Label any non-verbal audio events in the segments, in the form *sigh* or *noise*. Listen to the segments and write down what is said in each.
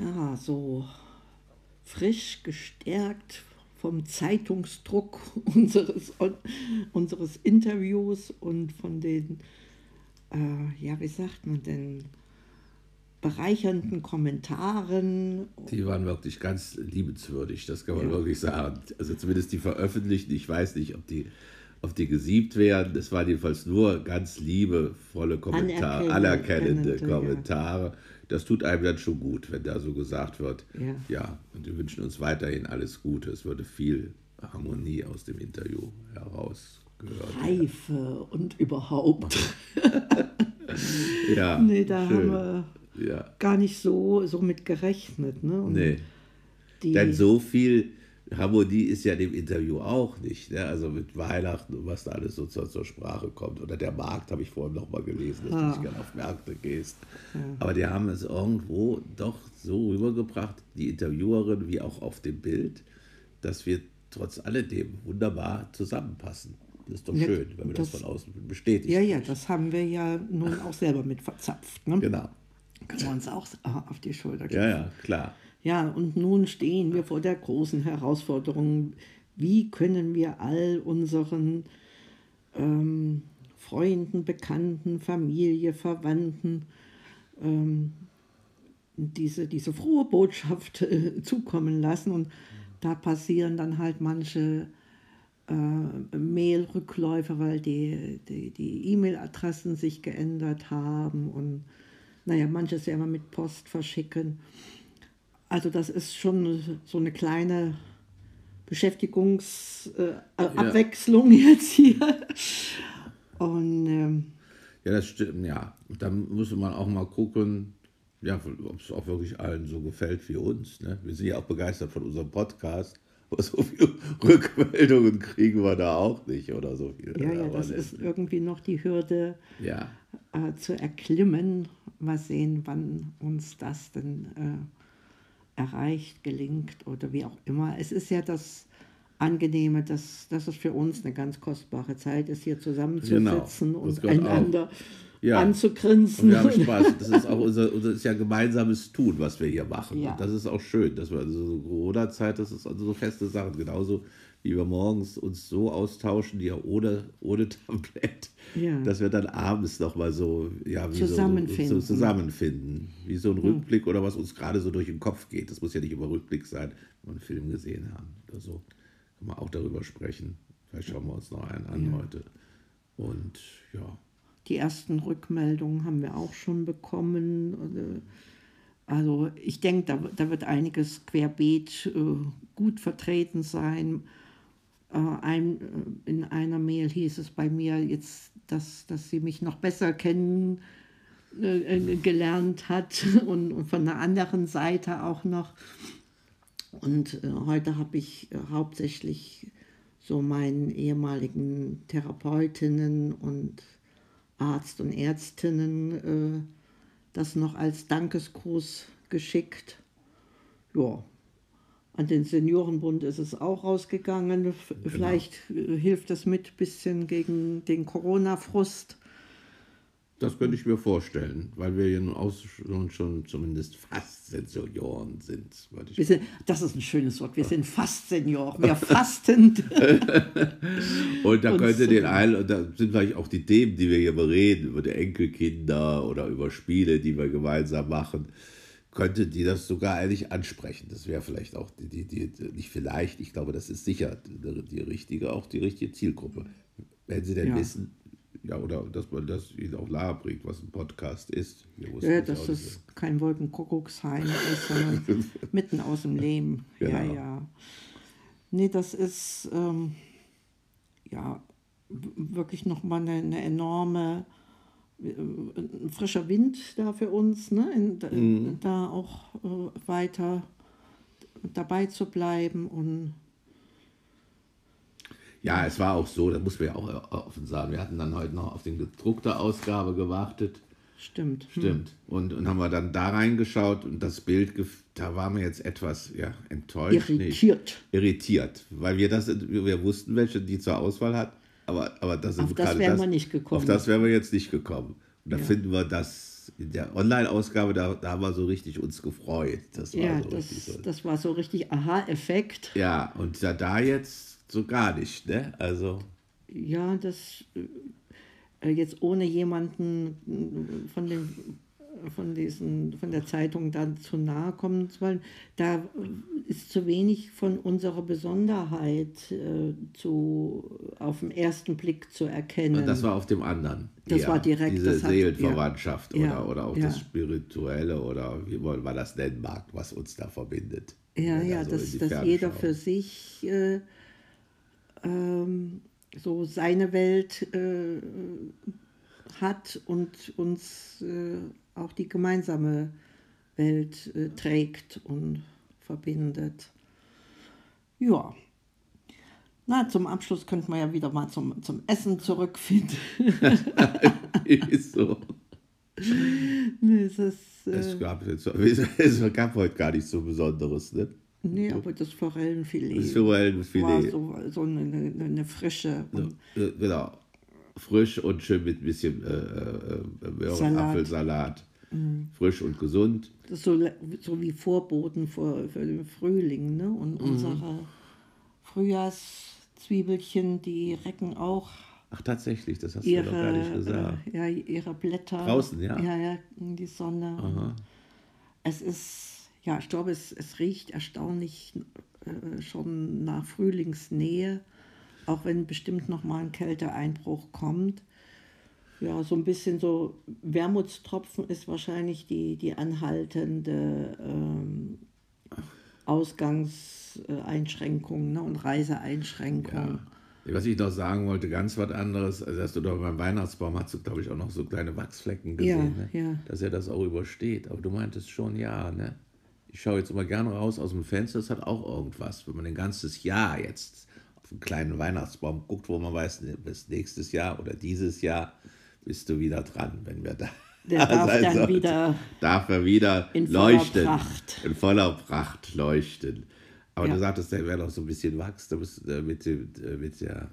ja, so frisch gestärkt vom Zeitungsdruck *laughs* unseres, unseres Interviews und von den, äh, ja, wie sagt man denn, bereichernden Kommentaren. Die waren wirklich ganz liebenswürdig, das kann man ja. wirklich sagen. Also zumindest die veröffentlichten, ich weiß nicht, ob die, ob die gesiebt werden. Es waren jedenfalls nur ganz liebevolle Kommentare, anerkennende, anerkennende Kommentare. Ja. Das tut einem dann schon gut, wenn da so gesagt wird. Ja. ja, und wir wünschen uns weiterhin alles Gute. Es würde viel Harmonie aus dem Interview herausgehört. Reife und überhaupt. *laughs* ja. Nee, da schön. haben wir ja. gar nicht so, so mit gerechnet. Ne? Und nee. Denn so viel Harmonie ist ja in dem Interview auch nicht. Ne? Also mit Weihnachten und was da alles so zur, zur Sprache kommt. Oder der Markt habe ich vorhin noch mal gelesen, dass ah. du nicht gerne auf Märkte gehst. Ja. Aber die haben es irgendwo doch so rübergebracht, die Interviewerin wie auch auf dem Bild, dass wir trotz alledem wunderbar zusammenpassen. Das ist doch ja, schön, wenn wir das, das, von außen bestätigen. Ja, ja, das haben wir ja nun auch selber mit verzapft. Ne? Genau. Können wir uns auch auf die Schulter geben. Ja, ja, klar. Ja, und nun stehen wir vor der großen Herausforderung, wie können wir all unseren ähm, Freunden, Bekannten, Familie, Verwandten ähm, diese, diese frohe Botschaft äh, zukommen lassen. Und da passieren dann halt manche äh, Mail-Rückläufe, weil die E-Mail-Adressen die, die sich geändert haben und naja, manches ja immer mit Post verschicken. Also das ist schon so eine kleine Beschäftigungsabwechslung äh, ja. jetzt hier. Und, ähm, ja, das stimmt, ja. Da muss man auch mal gucken, ja, ob es auch wirklich allen so gefällt wie uns. Ne? Wir sind ja auch begeistert von unserem Podcast. Aber so viele *laughs* Rückmeldungen kriegen wir da auch nicht oder so viel. Ja, ja, das ist irgendwie noch die Hürde ja. äh, zu erklimmen. Mal sehen, wann uns das denn äh, erreicht, gelingt oder wie auch immer. Es ist ja das Angenehme, dass, dass es für uns eine ganz kostbare Zeit ist, hier zusammenzusitzen genau, und einander ja. anzugrinsen. Und wir haben Spaß. *laughs* Das ist auch unser, unser ist ja gemeinsames Tun, was wir hier machen. Ja. Das ist auch schön, dass wir also so Corona-Zeit, das ist also so feste Sachen, genauso wie wir morgens uns so austauschen, ja ohne, ohne *laughs* Tablett, ja. dass wir dann abends nochmal so, ja, zusammenfinden. So, so, zusammenfinden. Wie so ein. Rückblick oder was uns gerade so durch den Kopf geht. Das muss ja nicht immer Rückblick sein, wenn wir einen Film gesehen haben oder so. Kann man auch darüber sprechen. Vielleicht schauen wir uns noch einen an ja. heute. Und ja. Die ersten Rückmeldungen haben wir auch schon bekommen. Also ich denke, da, da wird einiges querbeet äh, gut vertreten sein. Äh, ein, äh, in einer Mail hieß es bei mir jetzt, dass, dass sie mich noch besser kennen äh, gelernt hat *laughs* und, von der anderen Seite auch noch. Und heute habe ich hauptsächlich so meinen ehemaligen Therapeutinnen und Arzt und Ärztinnen äh, das noch als Dankesgruß geschickt. Ja, an den Seniorenbund ist es auch rausgegangen. Genau. Vielleicht genau. hilft das mit ein bisschen gegen den Corona-Frust. Das könnte ich mir vorstellen, weil wir ja nun auch schon, schon zumindest fast Senioren sind. sind. Das ist ein schönes Wort. Wir sind fast Senioren. Wir fasten. *laughs* und da könnte den einen, und da sind vielleicht auch die Themen, die wir hier bereden, über die Enkelkinder oder über Spiele, die wir gemeinsam machen könnte die das sogar eigentlich ansprechen. Das wäre vielleicht auch die, die, die, nicht vielleicht, ich glaube, das ist sicher die, die richtige, auch die richtige Zielgruppe. Wenn sie denn ja. wissen, ja, oder dass man das ihnen auch nahe bringt, was ein Podcast ist. Ja, dass es kein Wolkenkuckucksheim ist, sondern *laughs* mitten aus dem Leben. Genau. Ja, ja. Nee, das ist ähm, ja wirklich nochmal eine, eine enorme ein frischer Wind da für uns, ne? In, mhm. da auch äh, weiter dabei zu bleiben und ja, es war auch so, das muss man ja auch offen sagen. Wir hatten dann heute noch auf die gedruckte Ausgabe gewartet. Stimmt. Hm. Stimmt. Und, und haben wir dann da reingeschaut und das Bild, da waren wir jetzt etwas ja, enttäuscht. Irritiert. Nee, irritiert. Weil wir das, wir wussten, welche die zur Auswahl hat. Aber, aber das auf das wären wir nicht gekommen. Auf das wären wir jetzt nicht gekommen. Und da ja. finden wir das in der Online-Ausgabe, da, da haben wir so richtig uns gefreut. Das war ja, so das, so. das war so richtig Aha-Effekt. Ja, und da, da jetzt so gar nicht, ne? Also. Ja, das äh, jetzt ohne jemanden von den von, diesen, von der Zeitung dann zu nahe kommen zu wollen. Da ist zu wenig von unserer Besonderheit äh, zu, auf den ersten Blick zu erkennen. Das war auf dem anderen. Das war direkt. Diese das Seelenverwandtschaft ja, oder, oder auch ja. das Spirituelle oder wie man das nennen mag, was uns da verbindet. Ja, ja, so dass, dass jeder für sich äh, ähm, so seine Welt äh, hat und uns äh, auch die gemeinsame Welt äh, trägt und verbindet. Ja. Na, zum Abschluss könnten wir ja wieder mal zum, zum Essen zurückfinden. *laughs* ist so. Nee, es, ist, äh, es, gab es gab heute gar nichts so Besonderes, ne? Nee, aber das Forellenfilet. Das Forellenfilet. War so, so eine, eine, frische. So, genau. Frisch und schön mit ein bisschen äh, äh, äh Apfelsalat. Mhm. Frisch und gesund. Das ist so, so wie Vorboten für, für den Frühling. Ne? Und mhm. unsere Frühjahrszwiebelchen, die recken auch. Ach, tatsächlich, das hast ihre, du doch gar nicht gesagt. Äh, ja, ihre Blätter. Draußen, ja. Ja, ja, in die Sonne. Aha. Es ist, ja, ich glaube, es, es riecht erstaunlich äh, schon nach Frühlingsnähe, auch wenn bestimmt noch mal ein Kälteeinbruch kommt ja, so ein bisschen so Wermutstropfen ist wahrscheinlich die, die anhaltende ähm, Ausgangseinschränkung ne, und Reiseeinschränkung. Ja. Was ich noch sagen wollte, ganz was anderes, also hast du doch beim Weihnachtsbaum hast du, glaube ich, auch noch so kleine Wachsflecken gesehen, ja, ne? ja. dass er das auch übersteht. Aber du meintest schon, ja, ne? Ich schaue jetzt immer gerne raus aus dem Fenster, das hat auch irgendwas. Wenn man ein ganzes Jahr jetzt auf einen kleinen Weihnachtsbaum guckt, wo man weiß, bis nächstes Jahr oder dieses Jahr bist du wieder dran, wenn wir da. Der darf *laughs* dann sollten. wieder, darf er wieder in leuchten. Voller Pracht. In voller Pracht leuchten. Aber ja. du sagtest, der wäre noch so ein bisschen Wachs, da bist, äh, mit, äh, mit der,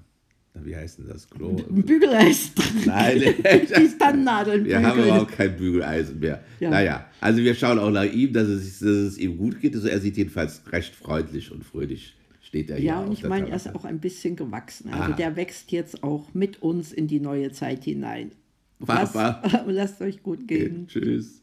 wie heißt denn das, Klo? Bügeleisen. Nein, *laughs* die Standnadeln. Wir haben überhaupt kein Bügeleisen mehr. Ja. Naja, also wir schauen auch nach ihm, dass es, dass es ihm gut geht. Also er sieht jedenfalls recht freundlich und fröhlich steht er Ja, und ich meine, er ist auch ein bisschen gewachsen. Also ah. der wächst jetzt auch mit uns in die neue Zeit hinein. Papa. *laughs* Lasst euch gut gehen. Okay, tschüss.